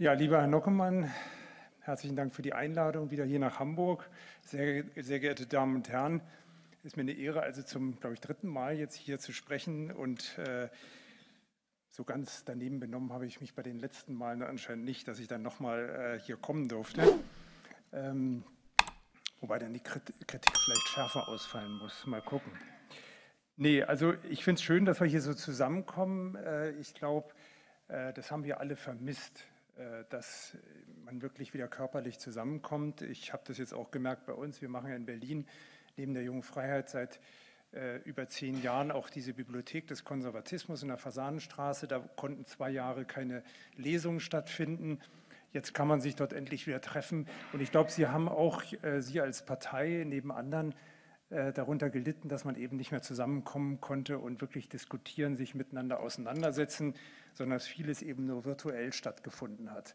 Ja, lieber Herr Nockemann, herzlichen Dank für die Einladung wieder hier nach Hamburg. Sehr, sehr geehrte Damen und Herren, es ist mir eine Ehre, also zum, glaube ich, dritten Mal jetzt hier zu sprechen und äh, so ganz daneben benommen habe ich mich bei den letzten Malen anscheinend nicht, dass ich dann nochmal äh, hier kommen durfte. Ähm, wobei dann die Kritik vielleicht schärfer ausfallen muss. Mal gucken. Nee, also ich finde es schön, dass wir hier so zusammenkommen. Äh, ich glaube, äh, das haben wir alle vermisst, dass man wirklich wieder körperlich zusammenkommt. Ich habe das jetzt auch gemerkt bei uns. Wir machen ja in Berlin neben der Jungen Freiheit seit über zehn Jahren auch diese Bibliothek des Konservatismus in der Fasanenstraße. Da konnten zwei Jahre keine Lesungen stattfinden. Jetzt kann man sich dort endlich wieder treffen. Und ich glaube, Sie haben auch, Sie als Partei neben anderen, darunter gelitten, dass man eben nicht mehr zusammenkommen konnte und wirklich diskutieren, sich miteinander auseinandersetzen sondern dass vieles eben nur virtuell stattgefunden hat.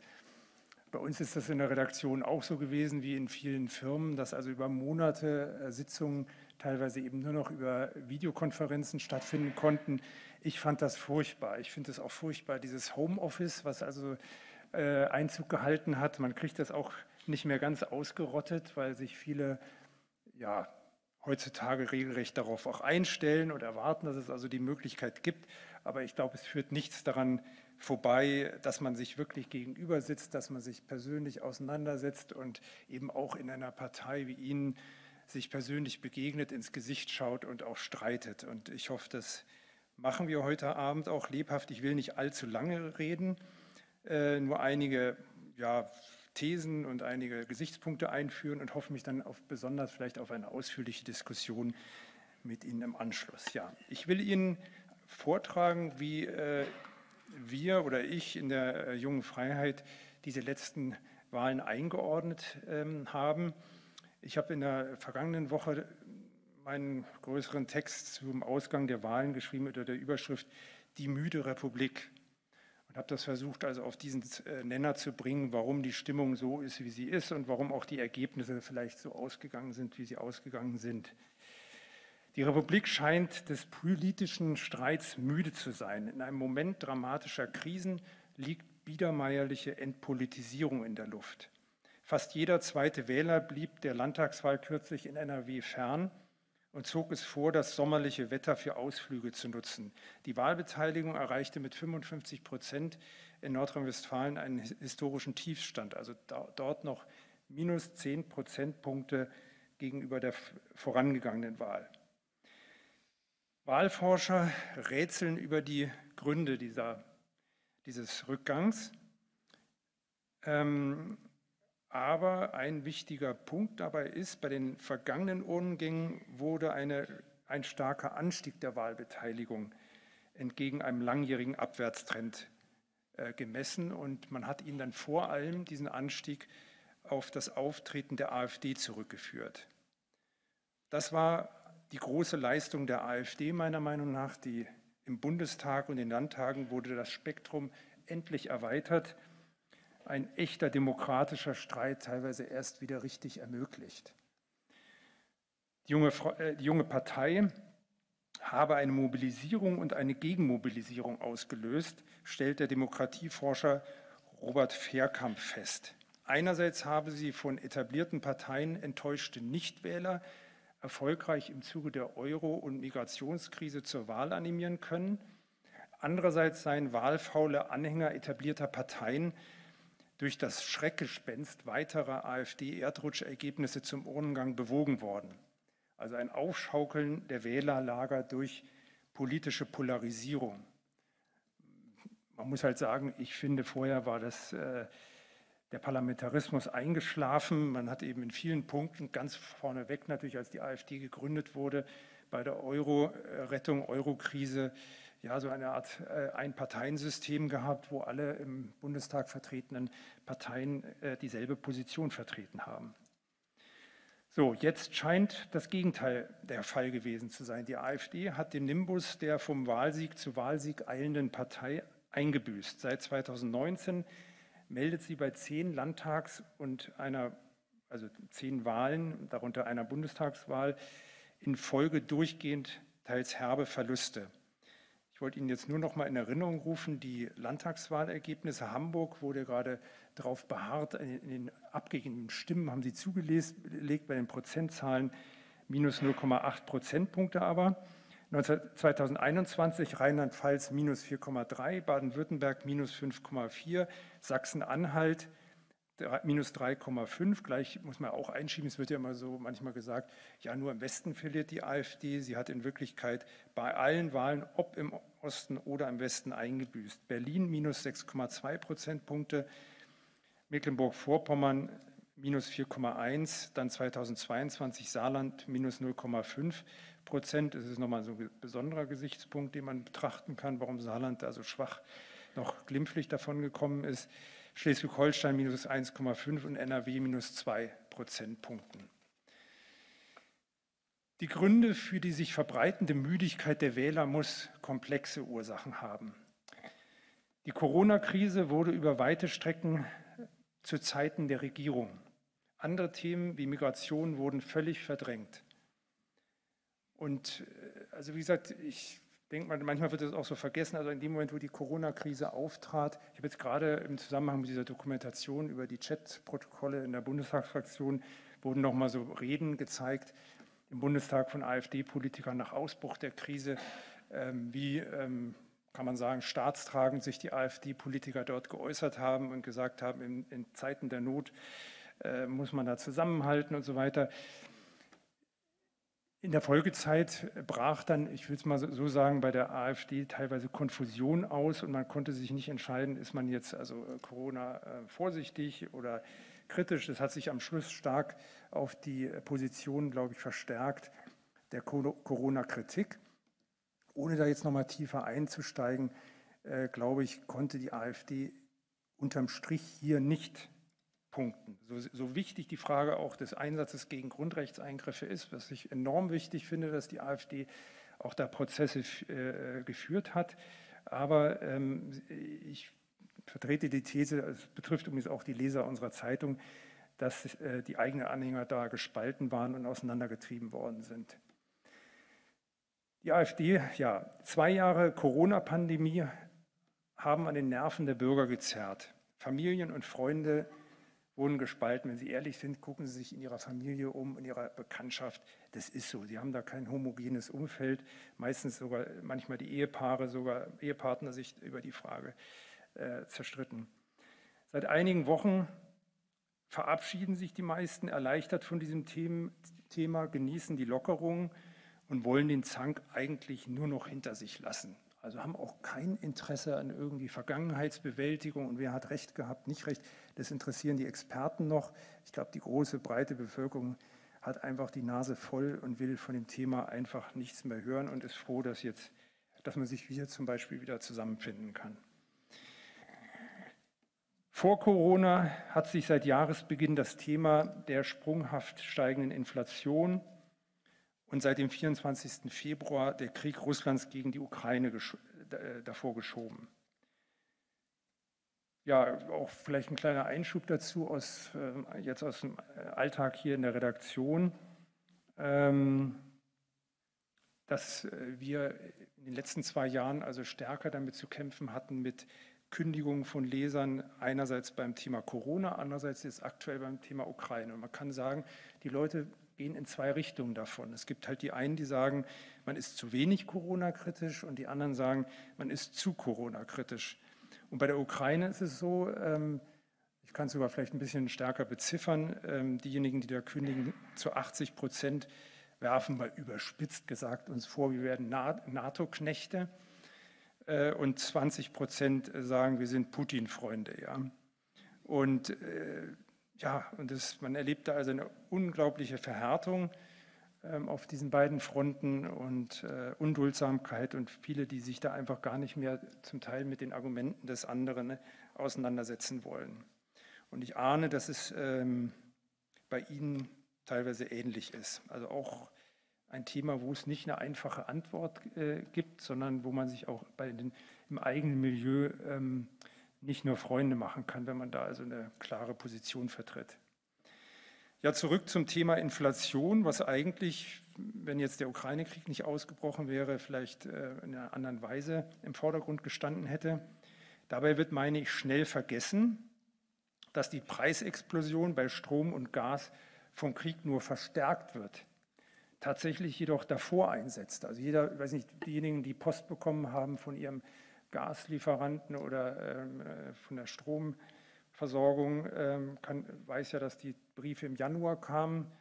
Bei uns ist das in der Redaktion auch so gewesen wie in vielen Firmen, dass also über Monate äh, Sitzungen teilweise eben nur noch über Videokonferenzen stattfinden konnten. Ich fand das furchtbar. Ich finde es auch furchtbar, dieses Homeoffice, was also äh, Einzug gehalten hat. Man kriegt das auch nicht mehr ganz ausgerottet, weil sich viele ja, heutzutage regelrecht darauf auch einstellen und erwarten, dass es also die Möglichkeit gibt. Aber ich glaube, es führt nichts daran vorbei, dass man sich wirklich gegenüber sitzt, dass man sich persönlich auseinandersetzt und eben auch in einer Partei wie Ihnen sich persönlich begegnet, ins Gesicht schaut und auch streitet. Und ich hoffe, das machen wir heute Abend auch lebhaft. Ich will nicht allzu lange reden, äh, nur einige ja, Thesen und einige Gesichtspunkte einführen und hoffe mich dann auf, besonders vielleicht auf eine ausführliche Diskussion mit Ihnen im Anschluss. Ja, ich will Ihnen vortragen, wie äh, wir oder ich in der äh, Jungen Freiheit diese letzten Wahlen eingeordnet ähm, haben. Ich habe in der vergangenen Woche meinen größeren Text zum Ausgang der Wahlen geschrieben unter der Überschrift Die müde Republik und habe das versucht, also auf diesen äh, Nenner zu bringen, warum die Stimmung so ist, wie sie ist und warum auch die Ergebnisse vielleicht so ausgegangen sind, wie sie ausgegangen sind. Die Republik scheint des politischen Streits müde zu sein. In einem Moment dramatischer Krisen liegt biedermeierliche Entpolitisierung in der Luft. Fast jeder zweite Wähler blieb der Landtagswahl kürzlich in NRW fern und zog es vor, das sommerliche Wetter für Ausflüge zu nutzen. Die Wahlbeteiligung erreichte mit 55 Prozent in Nordrhein-Westfalen einen historischen Tiefstand, also dort noch minus 10 Prozentpunkte gegenüber der vorangegangenen Wahl. Wahlforscher rätseln über die Gründe dieser, dieses Rückgangs. Ähm, aber ein wichtiger Punkt dabei ist, bei den vergangenen Urnengängen wurde eine, ein starker Anstieg der Wahlbeteiligung entgegen einem langjährigen Abwärtstrend äh, gemessen. Und man hat ihn dann vor allem, diesen Anstieg, auf das Auftreten der AfD zurückgeführt. Das war die große Leistung der AfD meiner Meinung nach. Die, Im Bundestag und den Landtagen wurde das Spektrum endlich erweitert. Ein echter demokratischer Streit teilweise erst wieder richtig ermöglicht. Die junge, äh, die junge Partei habe eine Mobilisierung und eine Gegenmobilisierung ausgelöst, stellt der Demokratieforscher Robert Verkamp fest. Einerseits habe sie von etablierten Parteien enttäuschte Nichtwähler erfolgreich im Zuge der Euro- und Migrationskrise zur Wahl animieren können. Andererseits seien wahlfaule Anhänger etablierter Parteien durch das Schreckgespenst weiterer AfD-Erdrutschergebnisse zum Urnengang bewogen worden. Also ein Aufschaukeln der Wählerlager durch politische Polarisierung. Man muss halt sagen, ich finde, vorher war das äh, der Parlamentarismus eingeschlafen. Man hat eben in vielen Punkten ganz vorneweg natürlich, als die AfD gegründet wurde, bei der Euro-Rettung, Euro-Krise, ja, so eine Art äh, Einparteiensystem gehabt, wo alle im Bundestag vertretenen Parteien äh, dieselbe Position vertreten haben. So, jetzt scheint das Gegenteil der Fall gewesen zu sein. Die AfD hat den Nimbus der vom Wahlsieg zu Wahlsieg eilenden Partei eingebüßt. Seit 2019 meldet sie bei zehn Landtags- und einer, also zehn Wahlen, darunter einer Bundestagswahl, in Folge durchgehend teils herbe Verluste. Ich wollte Ihnen jetzt nur noch mal in Erinnerung rufen, die Landtagswahlergebnisse Hamburg wurde gerade darauf beharrt, in den abgegebenen Stimmen haben Sie zugelegt bei den Prozentzahlen minus 0,8 Prozentpunkte aber. 2021 Rheinland-Pfalz minus 4,3, Baden-Württemberg minus 5,4, Sachsen-Anhalt minus 3,5. Gleich muss man auch einschieben, es wird ja immer so manchmal gesagt, ja, nur im Westen verliert die AfD. Sie hat in Wirklichkeit bei allen Wahlen, ob im Osten oder im Westen, eingebüßt. Berlin minus 6,2 Prozentpunkte, Mecklenburg-Vorpommern minus 4,1, dann 2022 Saarland minus 0,5 Prozent. Das ist nochmal so ein besonderer Gesichtspunkt, den man betrachten kann, warum Saarland da so schwach noch glimpflich davon gekommen ist. Schleswig-Holstein minus 1,5 und NRW minus 2 Prozentpunkten. Die Gründe für die sich verbreitende Müdigkeit der Wähler muss komplexe Ursachen haben. Die Corona-Krise wurde über weite Strecken zu Zeiten der Regierung. Andere Themen wie Migration wurden völlig verdrängt. Und äh, also wie gesagt, ich denke mal, manchmal wird das auch so vergessen. Also in dem Moment, wo die Corona-Krise auftrat, ich habe jetzt gerade im Zusammenhang mit dieser Dokumentation über die Chat-Protokolle in der Bundestagsfraktion wurden nochmal so Reden gezeigt im Bundestag von AfD-Politikern nach Ausbruch der Krise, ähm, wie ähm, kann man sagen, staatstragend sich die AfD-Politiker dort geäußert haben und gesagt haben, in, in Zeiten der Not äh, muss man da zusammenhalten und so weiter. In der Folgezeit brach dann, ich will es mal so sagen, bei der AfD teilweise Konfusion aus und man konnte sich nicht entscheiden, ist man jetzt also äh, Corona äh, vorsichtig oder kritisch. Das hat sich am Schluss stark auf die Position, glaube ich, verstärkt der Corona-Kritik. Ohne da jetzt nochmal tiefer einzusteigen, äh, glaube ich, konnte die AfD unterm Strich hier nicht punkten. So, so, wichtig die Frage auch des Einsatzes gegen Grundrechtseingriffe ist, was ich enorm wichtig finde, dass die AfD auch da Prozesse äh, geführt hat. Aber ähm, ich vertrete die These, es betrifft übrigens auch die Leser unserer Zeitung, dass äh, die eigenen Anhänger da gespalten waren und auseinandergetrieben worden sind. Die AfD, ja, zwei Jahre Corona-Pandemie haben an den Nerven der Bürger gezerrt. Familien und Freunde wurden gespalten. Wenn Sie ehrlich sind, gucken Sie sich in Ihrer Familie um, in Ihrer Bekanntschaft. Das ist so. Sie haben da kein homogenes Umfeld. Meistens sogar manchmal die Ehepaare, sogar Ehepartner sich über die Frage äh, zerstritten. Seit einigen Wochen verabschieden sich die meisten erleichtert von diesem Thema, genießen die Lockerung und wollen den Zank eigentlich nur noch hinter sich lassen. Also haben auch kein Interesse an irgendwie Vergangenheitsbewältigung und wer hat Recht gehabt, nicht Recht. Das interessieren die Experten noch. Ich glaube, die große, breite Bevölkerung hat einfach die Nase voll und will von dem Thema einfach nichts mehr hören und ist froh, dass, jetzt, dass man sich hier zum Beispiel wieder zusammenfinden kann. Vor Corona hat sich seit Jahresbeginn das Thema der sprunghaft steigenden Inflation und seit dem 24. Februar der Krieg Russlands gegen die Ukraine gesch äh, davor geschoben. Ja, auch vielleicht ein kleiner Einschub dazu aus, äh, jetzt aus dem Alltag hier in der Redaktion, ähm, dass äh, wir in den letzten zwei Jahren also stärker damit zu kämpfen hatten mit Kündigungen von Lesern, einerseits beim Thema Corona, andererseits jetzt aktuell beim Thema Ukraine. Und man kann sagen, die Leute gehen in zwei Richtungen davon. Es gibt halt die einen, die sagen, man ist zu wenig Corona-kritisch und die anderen sagen, man ist zu Corona-kritisch. Und bei der Ukraine ist es so, ähm, ich kann es sogar vielleicht ein bisschen stärker beziffern, ähm, diejenigen, die da kündigen, zu 80 Prozent werfen, mal überspitzt gesagt, uns vor, wir werden NATO-Knechte. Äh, und 20 Prozent sagen, wir sind Putin-Freunde. Ja. Und äh, ja, und das, man erlebt da also eine unglaubliche Verhärtung auf diesen beiden Fronten und äh, Unduldsamkeit und viele, die sich da einfach gar nicht mehr zum Teil mit den Argumenten des anderen ne, auseinandersetzen wollen. Und ich ahne, dass es ähm, bei Ihnen teilweise ähnlich ist. Also auch ein Thema, wo es nicht eine einfache Antwort äh, gibt, sondern wo man sich auch bei den, im eigenen Milieu ähm, nicht nur Freunde machen kann, wenn man da also eine klare Position vertritt. Ja, zurück zum Thema Inflation, was eigentlich, wenn jetzt der Ukraine-Krieg nicht ausgebrochen wäre, vielleicht äh, in einer anderen Weise im Vordergrund gestanden hätte. Dabei wird, meine ich, schnell vergessen, dass die Preisexplosion bei Strom und Gas vom Krieg nur verstärkt wird, tatsächlich jedoch davor einsetzt. Also jeder, ich weiß nicht, diejenigen, die Post bekommen haben von ihrem Gaslieferanten oder ähm, äh, von der Stromversorgung, ähm, kann, weiß ja, dass die Briefe im Januar kamen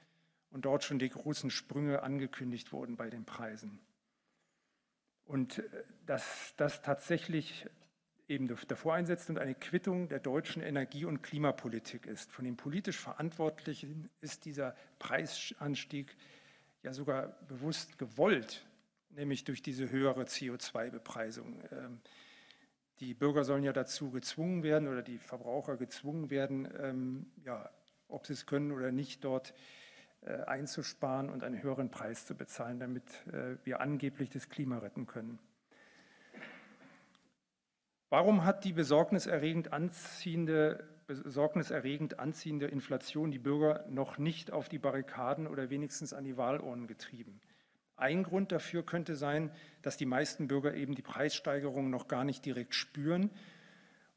und dort schon die großen Sprünge angekündigt wurden bei den Preisen. Und äh, dass das tatsächlich eben davor einsetzt und eine Quittung der deutschen Energie- und Klimapolitik ist. Von den politisch Verantwortlichen ist dieser Preisanstieg ja sogar bewusst gewollt, nämlich durch diese höhere CO2-Bepreisung. Die Bürger sollen ja dazu gezwungen werden oder die Verbraucher gezwungen werden, ähm, ja, ob sie es können oder nicht, dort äh, einzusparen und einen höheren Preis zu bezahlen, damit äh, wir angeblich das Klima retten können. Warum hat die besorgniserregend anziehende, besorgniserregend anziehende Inflation die Bürger noch nicht auf die Barrikaden oder wenigstens an die Wahlurnen getrieben? Ein Grund dafür könnte sein, dass die meisten Bürger eben die Preissteigerungen noch gar nicht direkt spüren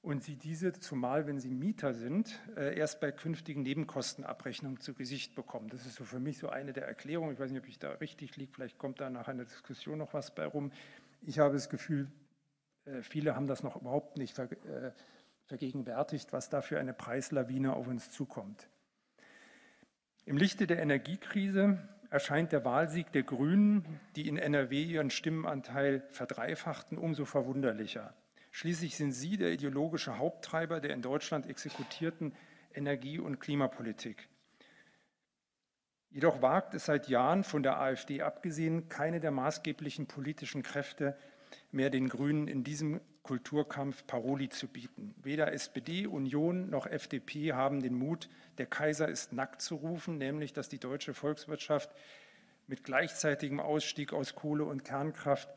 und sie diese, zumal wenn sie Mieter sind, äh, erst bei künftigen Nebenkostenabrechnungen zu Gesicht bekommen. Das ist so für mich so eine der Erklärungen. Ich weiß nicht, ob ich da richtig liege, vielleicht kommt da nach einer Diskussion noch was bei rum. Ich habe das Gefühl, äh, viele haben das noch überhaupt nicht äh, vergegenwärtigt, was da für eine Preislawine auf uns zukommt. Im Lichte der Energiekrise erscheint der Wahlsieg der Grünen, die in NRW ihren Stimmenanteil verdreifachten, umso verwunderlicher. Schließlich sind sie der ideologische Haupttreiber der in Deutschland exekutierten Energie- und Klimapolitik. Jedoch wagt es seit Jahren, von der AfD abgesehen, keine der maßgeblichen politischen Kräfte, mehr den Grünen in diesem Kulturkampf Paroli zu bieten. Weder SPD, Union noch FDP haben den Mut, der Kaiser ist nackt zu rufen, nämlich dass die deutsche Volkswirtschaft mit gleichzeitigem Ausstieg aus Kohle und Kernkraft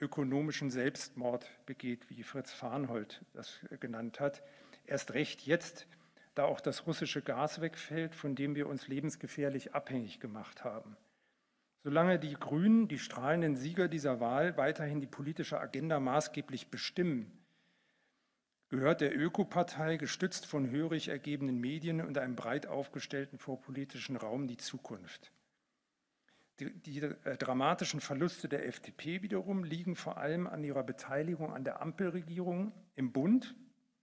ökonomischen Selbstmord begeht, wie Fritz Farnhold das genannt hat. Erst recht jetzt, da auch das russische Gas wegfällt, von dem wir uns lebensgefährlich abhängig gemacht haben. Solange die Grünen, die strahlenden Sieger dieser Wahl, weiterhin die politische Agenda maßgeblich bestimmen, gehört der Ökopartei, gestützt von hörig ergebenen Medien und einem breit aufgestellten vorpolitischen Raum, die Zukunft. Die, die äh, dramatischen Verluste der FDP wiederum liegen vor allem an ihrer Beteiligung an der Ampelregierung im Bund,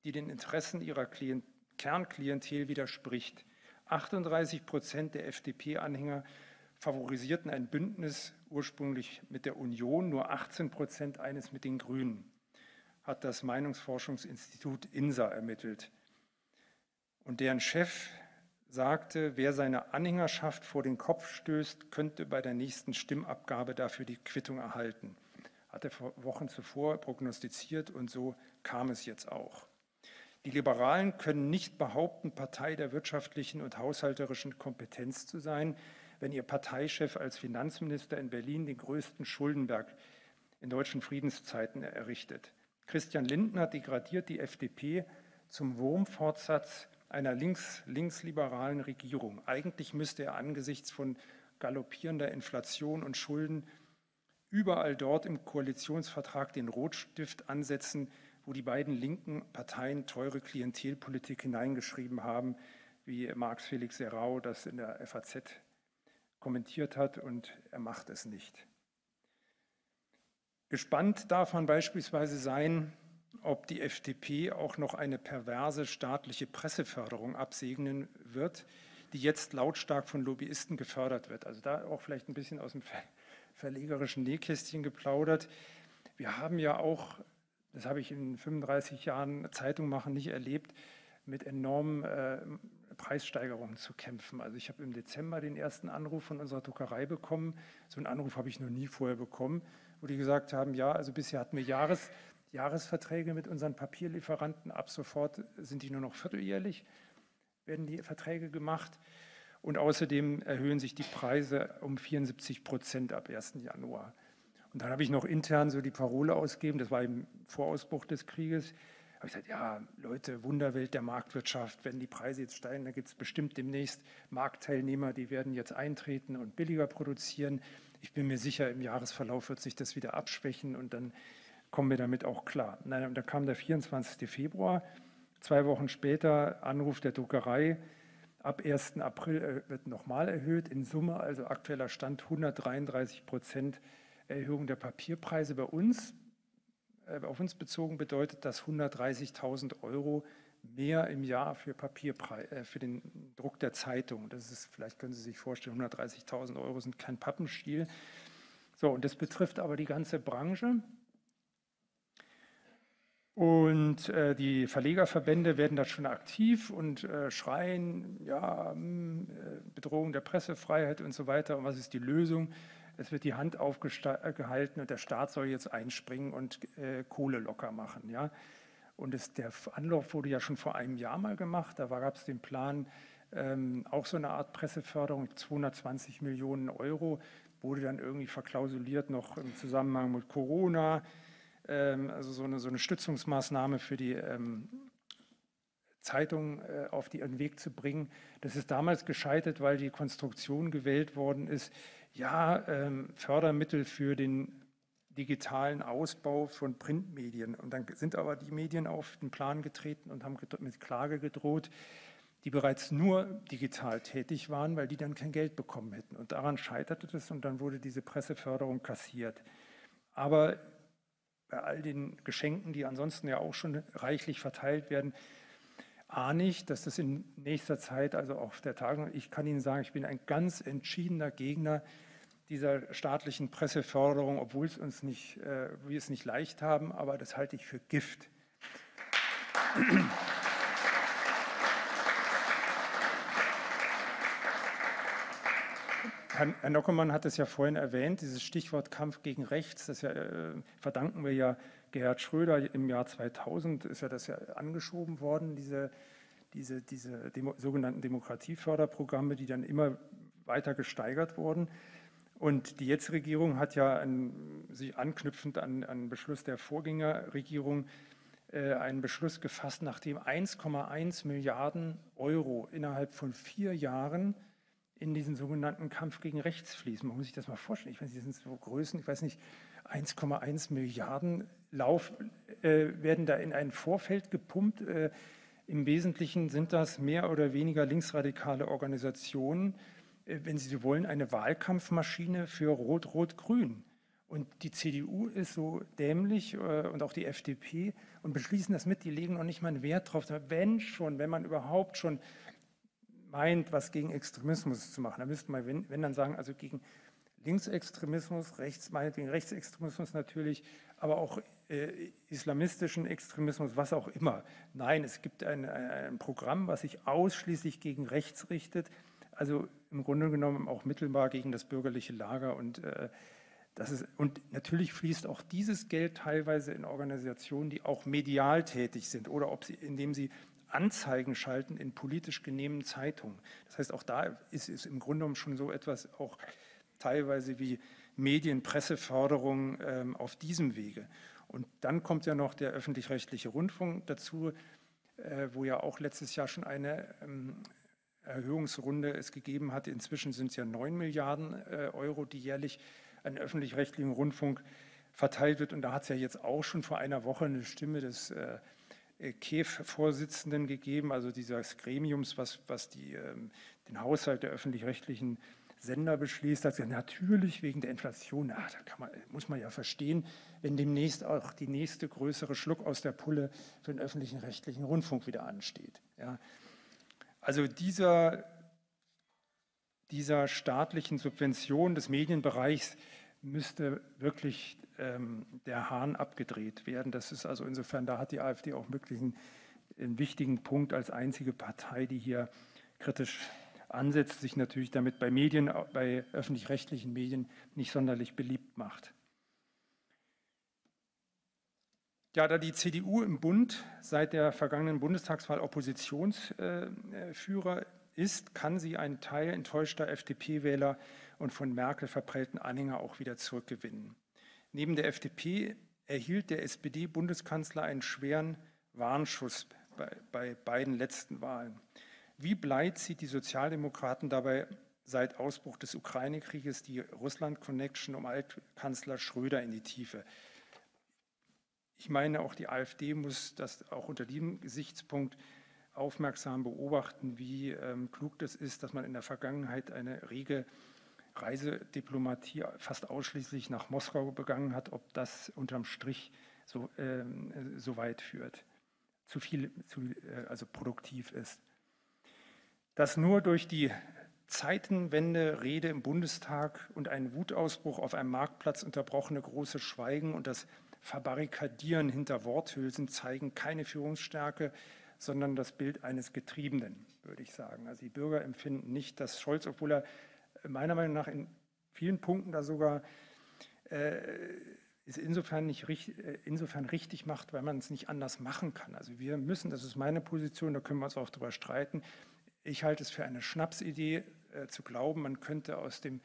die den Interessen ihrer Klient Kernklientel widerspricht. 38 Prozent der FDP-Anhänger favorisierten ein Bündnis ursprünglich mit der Union, nur 18 Prozent eines mit den Grünen, hat das Meinungsforschungsinstitut INSA ermittelt. Und deren Chef sagte, wer seine Anhängerschaft vor den Kopf stößt, könnte bei der nächsten Stimmabgabe dafür die Quittung erhalten. Hat er Wochen zuvor prognostiziert und so kam es jetzt auch. Die Liberalen können nicht behaupten, Partei der wirtschaftlichen und haushalterischen Kompetenz zu sein, wenn Ihr Parteichef als Finanzminister in Berlin den größten Schuldenberg in deutschen Friedenszeiten errichtet. Christian Lindner degradiert die FDP zum Wurmfortsatz einer links, linksliberalen Regierung. Eigentlich müsste er angesichts von galoppierender Inflation und Schulden überall dort im Koalitionsvertrag den Rotstift ansetzen, wo die beiden linken Parteien teure Klientelpolitik hineingeschrieben haben, wie Marx Felix Serrao das in der FAZ kommentiert hat und er macht es nicht. Gespannt darf man beispielsweise sein, ob die FDP auch noch eine perverse staatliche Presseförderung absegnen wird, die jetzt lautstark von Lobbyisten gefördert wird. Also da auch vielleicht ein bisschen aus dem verlegerischen Nähkästchen geplaudert. Wir haben ja auch, das habe ich in 35 Jahren Zeitung machen nicht erlebt, mit enormen äh, Preissteigerungen zu kämpfen. Also ich habe im Dezember den ersten Anruf von unserer Druckerei bekommen. So einen Anruf habe ich noch nie vorher bekommen, wo die gesagt haben, ja, also bisher hatten wir Jahres, Jahresverträge mit unseren Papierlieferanten. Ab sofort sind die nur noch vierteljährlich, werden die Verträge gemacht. Und außerdem erhöhen sich die Preise um 74 Prozent ab 1. Januar. Und dann habe ich noch intern so die Parole ausgegeben, das war im Vorausbruch des Krieges, habe ich gesagt, ja, Leute, Wunderwelt der Marktwirtschaft, wenn die Preise jetzt steigen, dann gibt es bestimmt demnächst Marktteilnehmer, die werden jetzt eintreten und billiger produzieren. Ich bin mir sicher, im Jahresverlauf wird sich das wieder abschwächen und dann kommen wir damit auch klar. Nein, und da kam der 24. Februar, zwei Wochen später Anruf der Druckerei, ab 1. April äh, wird nochmal erhöht, in Summe also aktueller Stand 133 Prozent Erhöhung der Papierpreise bei uns. Äh, auf uns bezogen bedeutet das 130.000 Euro mehr im Jahr für, Papierpreis, äh, für den Druck der Zeitung. Das ist, vielleicht können Sie sich vorstellen, 130.000 Euro sind kein Pappenstiel. So, und das betrifft aber die ganze Branche. Und äh, die Verlegerverbände werden da schon aktiv und äh, schreien, ja, mh, hm, äh, Bedrohung der Pressefreiheit und so weiter. Und was ist die Lösung? Es wird die Hand aufgehalten und der Staat soll jetzt einspringen und äh, Kohle locker machen. Ja? Und es, der Anlauf wurde ja schon vor einem Jahr mal gemacht. Da gab es den Plan, ähm, auch so eine Art Presseförderung, 220 Millionen Euro, wurde dann irgendwie verklausuliert noch im Zusammenhang mit Corona. Ähm, also so eine, so eine Stützungsmaßnahme für die ähm, Zeitung äh, auf den Weg zu bringen. Das ist damals gescheitert, weil die Konstruktion gewählt worden ist, ja, ähm, Fördermittel für den digitalen Ausbau von Printmedien. Und dann sind aber die Medien auf den Plan getreten und haben mit Klage gedroht, die bereits nur digital tätig waren, weil die dann kein Geld bekommen hätten. Und daran scheiterte es und dann wurde diese Presseförderung kassiert. Aber bei all den Geschenken, die ansonsten ja auch schon reichlich verteilt werden, ahne ich, dass das in nächster Zeit, also auf der Tagung, ich kann Ihnen sagen, ich bin ein ganz entschiedener Gegner dieser staatlichen Presseförderung, obwohl es uns nicht, äh, wir es nicht leicht haben, aber das halte ich für Gift. Herr Nockemann hat es ja vorhin erwähnt, dieses Stichwort Kampf gegen Rechts, das ja, äh, verdanken wir ja Gerhard Schröder. Im Jahr 2000 ist ja das ja angeschoben worden, diese, diese, diese Demo, sogenannten Demokratieförderprogramme, die dann immer weiter gesteigert wurden. Und die jetzige Regierung hat ja ein, sich anknüpfend an einen Beschluss der Vorgängerregierung äh, einen Beschluss gefasst, nachdem 1,1 Milliarden Euro innerhalb von vier Jahren in diesen sogenannten Kampf gegen Rechts fließen. Man muss sich das mal vorstellen. Ich weiß, das sind so Größen, ich weiß nicht, 1,1 Milliarden Lauf äh, werden da in ein Vorfeld gepumpt. Äh, Im Wesentlichen sind das mehr oder weniger linksradikale Organisationen, äh, wenn Sie so wollen, eine Wahlkampfmaschine für Rot-Rot-Grün. Und die CDU ist so dämlich äh, und auch die FDP und beschließen das mit, die legen noch nicht mal einen Wert drauf. Wenn schon, wenn man überhaupt schon meint, was gegen Extremismus zu machen. Da müsste man, wenn, wenn dann sagen, also gegen Linksextremismus, rechts, meinetwegen Rechtsextremismus natürlich, aber auch äh, islamistischen Extremismus, was auch immer. Nein, es gibt ein, ein, Programm, was sich ausschließlich gegen rechts richtet, also im Grunde genommen auch mittelbar gegen das bürgerliche Lager und äh, das ist, und natürlich fließt auch dieses Geld teilweise in Organisationen, die auch medial tätig sind oder ob sie, indem sie Anzeigen schalten in politisch genehmen Zeitungen. Das heißt, auch da ist es im Grunde genommen schon so etwas auch teilweise wie Medienpresseförderung ähm, auf diesem Wege. Und dann kommt ja noch der öffentlich-rechtliche Rundfunk dazu, äh, wo ja auch letztes Jahr schon eine ähm, Erhöhungsrunde es gegeben hat. Inzwischen sind es ja 9 Milliarden äh, Euro, die jährlich an öffentlich-rechtlichen Rundfunk verteilt wird. Und da hat es ja jetzt auch schon vor einer Woche eine Stimme des äh, äh, KEF-Vorsitzenden gegeben, also dieses Gremiums, was, was die, ähm, den Haushalt der öffentlich-rechtlichen Sender beschließt, hat gesagt, natürlich wegen der Inflation, na, da man, muss man ja verstehen, wenn demnächst auch die nächste größere Schluck aus der Pulle für den öffentlichen rechtlichen Rundfunk wieder ansteht. Ja. Also dieser, dieser staatlichen Subvention des Medienbereichs müsste wirklich ähm, der Hahn abgedreht werden. Das ist also insofern, da hat die AfD auch wirklich einen, einen wichtigen Punkt als einzige Partei, die hier kritisch ansetzt, sich natürlich damit bei Medien, bei öffentlich-rechtlichen Medien nicht sonderlich beliebt macht. Ja, da die CDU im Bund seit der vergangenen Bundestagswahl Oppositionsführer ist, kann sie einen Teil enttäuschter FDP-Wähler und von Merkel verprellten Anhänger auch wieder zurückgewinnen. Neben der FDP erhielt der SPD-Bundeskanzler einen schweren Warnschuss bei, bei beiden letzten Wahlen. Wie bleit sieht die Sozialdemokraten dabei seit Ausbruch des Ukraine-Krieges die Russland-Connection um Altkanzler Schröder in die Tiefe? Ich meine, auch die AfD muss das auch unter diesem Gesichtspunkt aufmerksam beobachten, wie ähm, klug das ist, dass man in der Vergangenheit eine rege Reisediplomatie fast ausschließlich nach Moskau begangen hat, ob das unterm Strich so, ähm, so weit führt, zu viel, zu, äh, also produktiv ist. Dass nur durch die Zeitenwende, Rede im Bundestag und ein Wutausbruch auf einem Marktplatz unterbrochene große Schweigen und das Verbarrikadieren hinter Worthülsen zeigen keine Führungsstärke, sondern das Bild eines Getriebenen, würde ich sagen. Also die Bürger empfinden nicht, dass Scholz, obwohl er meiner Meinung nach in vielen Punkten da sogar äh, ist insofern, nicht, äh, insofern richtig macht, weil man es nicht anders machen kann. Also wir müssen, das ist meine Position, da können wir uns auch darüber streiten. Ich halte es für eine Schnapsidee äh, zu glauben, man könnte aus dem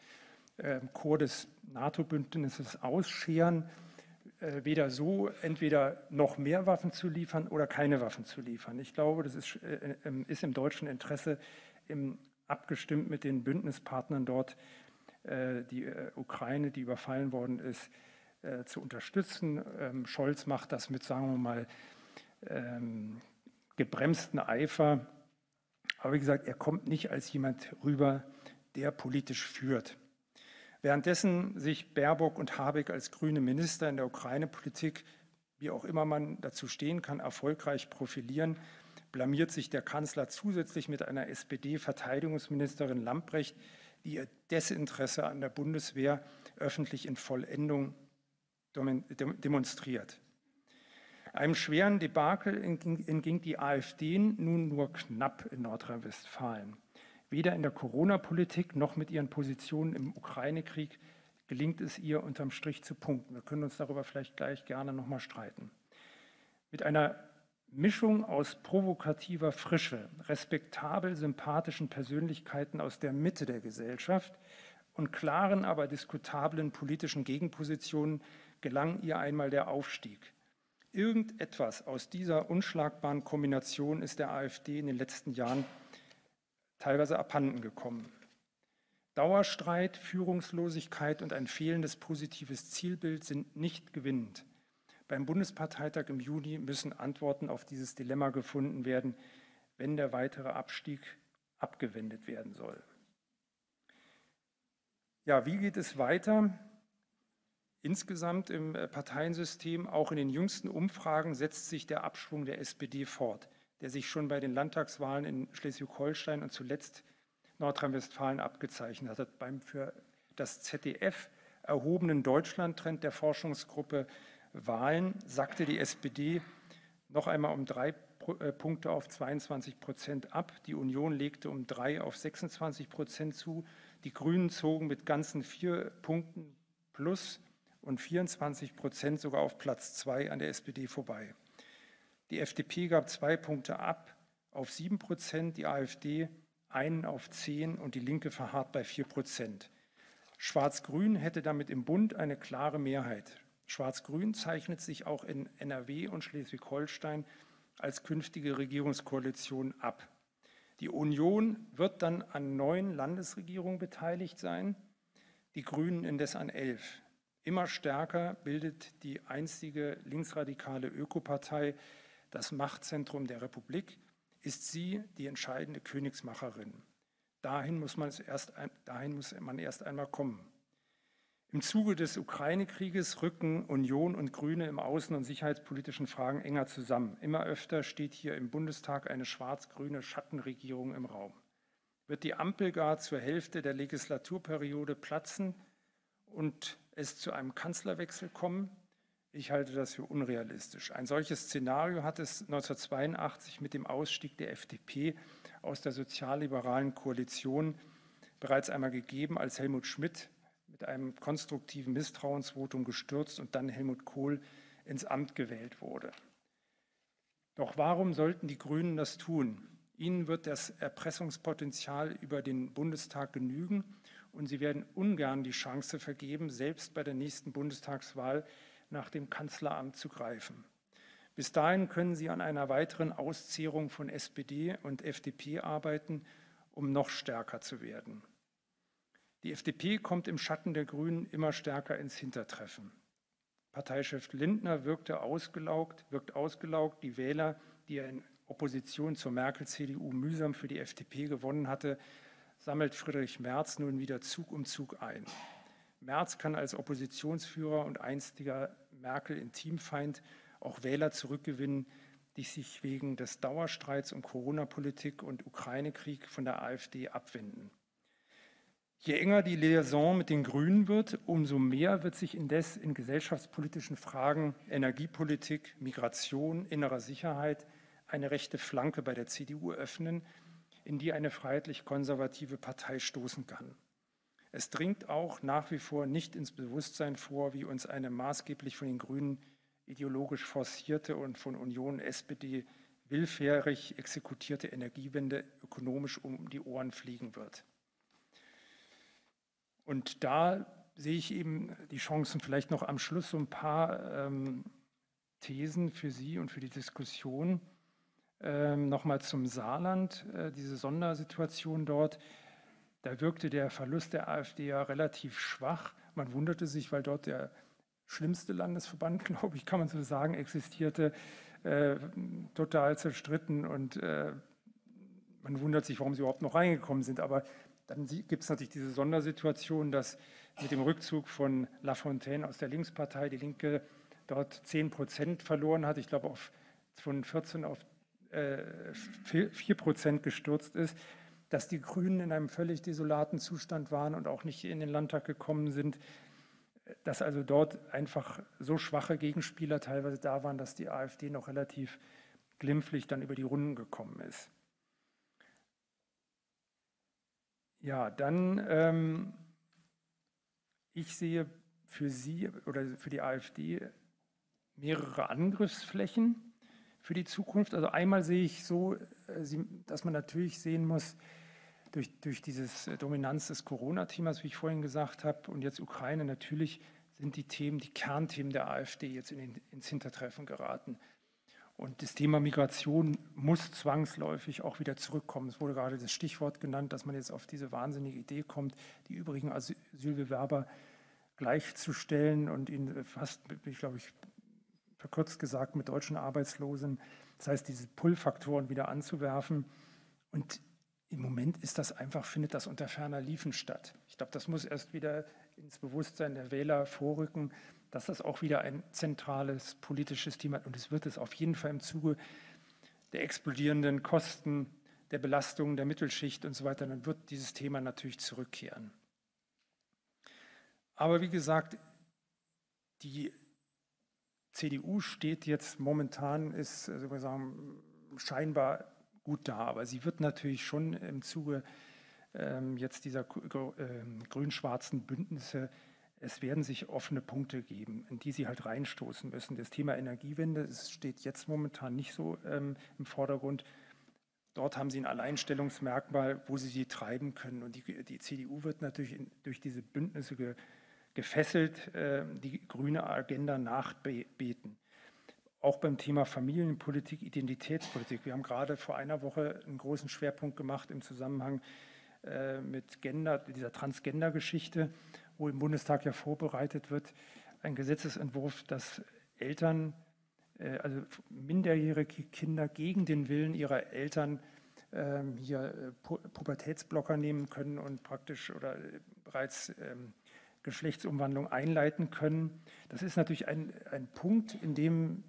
äh, Chor des NATO-Bündnisses ausscheren, äh, weder so entweder noch mehr Waffen zu liefern oder keine Waffen zu liefern. Ich glaube, das ist, äh, ähm, ist im deutschen Interesse, im, abgestimmt mit den Bündnispartnern dort, äh, die Ukraine, die überfallen worden ist, zu unterstützen. Ähm, Scholz macht das mit, sagen wir mal, ähm, gebremsten Eifer. Aber wie gesagt, er kommt nicht als jemand rüber, der politisch führt. Währenddessen sich Baerbock und Habeck als grüne Minister in der Ukraine-Politik, wie auch immer man dazu stehen kann, erfolgreich profilieren, blamiert sich der Kanzler zusätzlich mit einer SPD-Verteidigungsministerin Lamprecht, die ihr Desinteresse an der Bundeswehr öffentlich in Vollendung demonstriert. Einem schweren Debakel entging die AfD nun nur knapp in Nordrhein-Westfalen. Weder in der Corona-Politik noch mit ihren Positionen im Ukraine-Krieg gelingt es ihr, unterm Strich zu punkten. Wir können uns darüber vielleicht gleich gerne nochmal streiten. Mit einer Mischung aus provokativer Frische, respektabel sympathischen Persönlichkeiten aus der Mitte der Gesellschaft und klaren, aber diskutablen politischen Gegenpositionen gelang ihr einmal der Aufstieg. Irgendetwas aus dieser unschlagbaren Kombination ist der AfD in den letzten Jahren teilweise abhanden gekommen. Dauerstreit, Führungslosigkeit und ein fehlendes positives Zielbild sind nicht gewinnend. Beim Bundesparteitag im Juni müssen Antworten auf dieses Dilemma gefunden werden, wenn der weitere Abstieg abgewendet werden soll. Ja, wie geht es weiter? Insgesamt im äh, Parteiensystem, auch in den jüngsten Umfragen, setzt sich der Abschwung der SPD fort der sich schon bei den Landtagswahlen in Schleswig-Holstein und zuletzt Nordrhein-Westfalen abgezeichnet hat. Beim für das ZDF erhobenen Deutschlandtrend der Forschungsgruppe Wahlen sackte die SPD noch einmal um drei äh, Punkte auf 22 Prozent ab. Die Union legte um drei auf 26 Prozent zu. Die Grünen zogen mit ganzen vier Punkten plus und 24 Prozent sogar auf Platz zwei an der SPD vorbei. Die FDP gab zwei Punkte ab auf sieben Prozent, die AfD einen auf zehn und die Linke verharrt bei vier Prozent. Schwarz-Grün hätte damit im Bund eine klare Mehrheit. Schwarz-Grün zeichnet sich auch in NRW und Schleswig-Holstein als künftige Regierungskoalition ab. Die Union wird dann an neun Landesregierungen beteiligt sein, die Grünen indes an elf. Immer stärker bildet die einstige linksradikale Ökopartei das Machtzentrum der Republik, ist sie die entscheidende Königsmacherin. Dahin muss man, erst, dahin muss man erst einmal kommen. Im Zuge des Ukraine-Krieges rücken Union und Grüne im außen- und sicherheitspolitischen Fragen enger zusammen. Immer öfter steht hier im Bundestag eine schwarz-grüne Schattenregierung im Raum. Wird die Ampel gar zur Hälfte der Legislaturperiode platzen und es zu einem Kanzlerwechsel kommen, ich halte das für unrealistisch. Ein solches Szenario hat es 1982 mit dem Ausstieg der FDP aus der sozialliberalen Koalition bereits einmal gegeben, als Helmut Schmidt mit einem konstruktiven Misstrauensvotum gestürzt und dann Helmut Kohl ins Amt gewählt wurde. Doch warum sollten die Grünen das tun? Ihnen wird das Erpressungspotenzial über den Bundestag genügen und sie werden ungern die Chance vergeben, selbst bei der nächsten Bundestagswahl nach dem Kanzleramt zu greifen. Bis dahin können sie an einer weiteren Auszehrung von SPD und FDP arbeiten, um noch stärker zu werden. Die FDP kommt im Schatten der Grünen immer stärker ins Hintertreffen. Parteichef Lindner wirkte ausgelaugt, wirkt ausgelaugt. Die Wähler, die er in Opposition zur Merkel-CDU mühsam für die FDP gewonnen hatte, sammelt Friedrich Merz nun wieder Zug um Zug ein. Merz kann als Oppositionsführer und einstiger Merkel-Intimfeind auch Wähler zurückgewinnen, die sich wegen des Dauerstreits um Corona-Politik und Ukraine-Krieg von der AfD abwenden. Je enger die Liaison mit den Grünen wird, umso mehr wird sich indes in gesellschaftspolitischen Fragen Energiepolitik, Migration, innerer Sicherheit eine rechte Flanke bei der CDU öffnen, in die eine freiheitlich-konservative Partei stoßen kann. Es dringt auch nach wie vor nicht ins Bewusstsein vor, wie uns eine maßgeblich von den Grünen ideologisch forcierte und von Union SPD willfährig exekutierte Energiewende ökonomisch um die Ohren fliegen wird. Und da sehe ich eben die Chancen, vielleicht noch am Schluss so ein paar ähm, Thesen für Sie und für die Diskussion. Ähm, Nochmal zum Saarland, äh, diese Sondersituation dort. Da wirkte der Verlust der AfD ja relativ schwach. Man wunderte sich, weil dort der schlimmste Landesverband, glaube ich, kann man so sagen, existierte, äh, total zerstritten und äh, man wundert sich, warum sie überhaupt noch reingekommen sind. Aber dann gibt es natürlich diese Sondersituation, dass mit dem Rückzug von Lafontaine aus der Linkspartei die Linke dort 10 Prozent verloren hat. Ich glaube, von 14 auf 4 Prozent gestürzt ist, dass die Grünen in einem völlig desolaten Zustand waren und auch nicht in den Landtag gekommen sind dass also dort einfach so schwache Gegenspieler teilweise da waren, dass die AfD noch relativ glimpflich dann über die Runden gekommen ist. Ja, dann, ähm, ich sehe für Sie oder für die AfD mehrere Angriffsflächen für die Zukunft. Also einmal sehe ich so, äh, dass man natürlich sehen muss, durch, durch dieses äh, Dominanz des Corona-Themas, wie ich vorhin gesagt habe, und jetzt Ukraine, natürlich sind die Themen, die Kernthemen der AfD jetzt in den, ins Hintertreffen geraten. Und das Thema Migration muss zwangsläufig auch wieder zurückkommen. Es wurde gerade das Stichwort genannt, dass man jetzt auf diese wahnsinnige Idee kommt, die übrigen Asylbewerber gleichzustellen und ihnen fast, ich glaube ich, verkürzt gesagt, mit deutschen Arbeitslosen, das heißt, diese Pull-Faktoren wieder anzuwerfen. Und im Moment ist das einfach, findet das unter ferner Liefen statt. Ich glaube, das muss erst wieder ins Bewusstsein der Wähler vorrücken, dass das auch wieder ein zentrales politisches Thema ist. Und es wird es auf jeden Fall im Zuge der explodierenden Kosten, der Belastungen der Mittelschicht und so weiter, dann wird dieses Thema natürlich zurückkehren. Aber wie gesagt, die CDU steht jetzt momentan, ist also sagen, scheinbar gut da. Aber sie wird natürlich schon im Zuge ähm, jetzt dieser ähm, grün-schwarzen Bündnisse, es werden sich offene Punkte geben, in die sie halt reinstoßen müssen. Das Thema Energiewende das steht jetzt momentan nicht so ähm, im Vordergrund. Dort haben sie ein Alleinstellungsmerkmal, wo sie sie treiben können. Und die, die CDU wird natürlich in, durch diese Bündnisse ge, gefesselt, äh, die grüne Agenda nachbeten auch beim Thema Familienpolitik, Identitätspolitik. Wir haben gerade vor einer Woche einen großen Schwerpunkt gemacht im Zusammenhang äh, mit Gender, dieser Transgender-Geschichte, wo im Bundestag ja vorbereitet wird, ein Gesetzesentwurf, dass Eltern, äh, also minderjährige Kinder gegen den Willen ihrer Eltern ähm, hier äh, Pubertätsblocker nehmen können und praktisch oder bereits ähm, Geschlechtsumwandlung einleiten können. Das ist natürlich ein, ein Punkt, in dem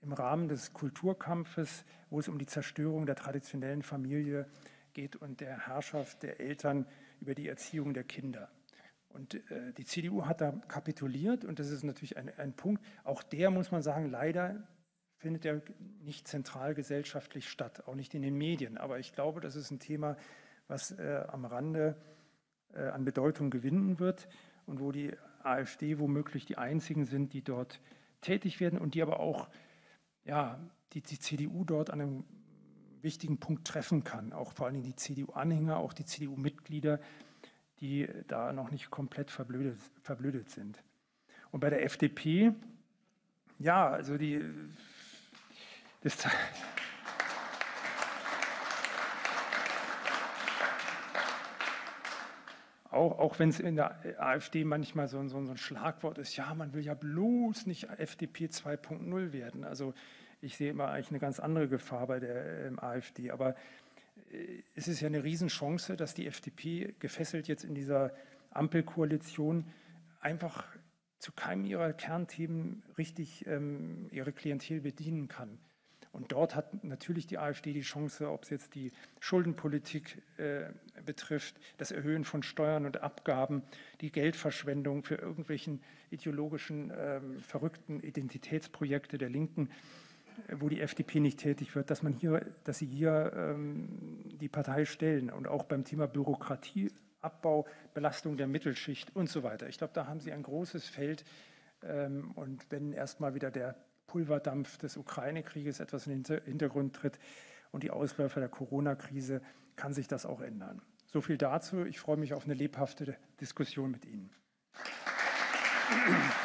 im Rahmen des Kulturkampfes, wo es um die Zerstörung der traditionellen Familie geht und der Herrschaft der Eltern über die Erziehung der Kinder. Und äh, die CDU hat da kapituliert und das ist natürlich ein, ein Punkt. Auch der, muss man sagen, leider findet er nicht zentral gesellschaftlich statt, auch nicht in den Medien. Aber ich glaube, das ist ein Thema, was äh, am Rande äh, an Bedeutung gewinnen wird und wo die AfD womöglich die einzigen sind, die dort tätig werden und die aber auch ja, die, die CDU dort an einem wichtigen Punkt treffen kann. Auch vor allem die CDU-Anhänger, auch die CDU-Mitglieder, die da noch nicht komplett verblödet, verblödet sind. Und bei der FDP, ja, also die Das auch, auch wenn es in der AfD manchmal so, so, so, ein Schlagwort ist, ja, man will ja bloß nicht FDP 2.0 werden. Also ich sehe immer eigentlich eine ganz andere Gefahr bei der ähm, AfD. Aber äh, es ist ja eine Riesenchance, dass die FDP gefesselt jetzt in dieser Ampelkoalition einfach zu keinem ihrer Kernthemen richtig ähm, ihre Klientel bedienen kann. Und dort hat natürlich die AfD die Chance, ob es jetzt die Schuldenpolitik äh, betrifft, das Erhöhen von Steuern und Abgaben, die Geldverschwendung für irgendwelchen ideologischen, ähm, verrückten Identitätsprojekte der Linken, äh, wo die FDP nicht tätig wird, dass man hier, dass sie hier ähm, die Partei stellen und auch beim Thema Bürokratieabbau, Belastung der Mittelschicht und so weiter. Ich glaube, da haben sie ein großes Feld. Ähm, und wenn erstmal wieder der Pulverdampf des Ukraine-Krieges etwas in den Hintergrund tritt und die Ausläufer der Corona-Krise, kann sich das auch ändern. So viel dazu. Ich freue mich auf eine lebhafte Diskussion mit Ihnen. Applaus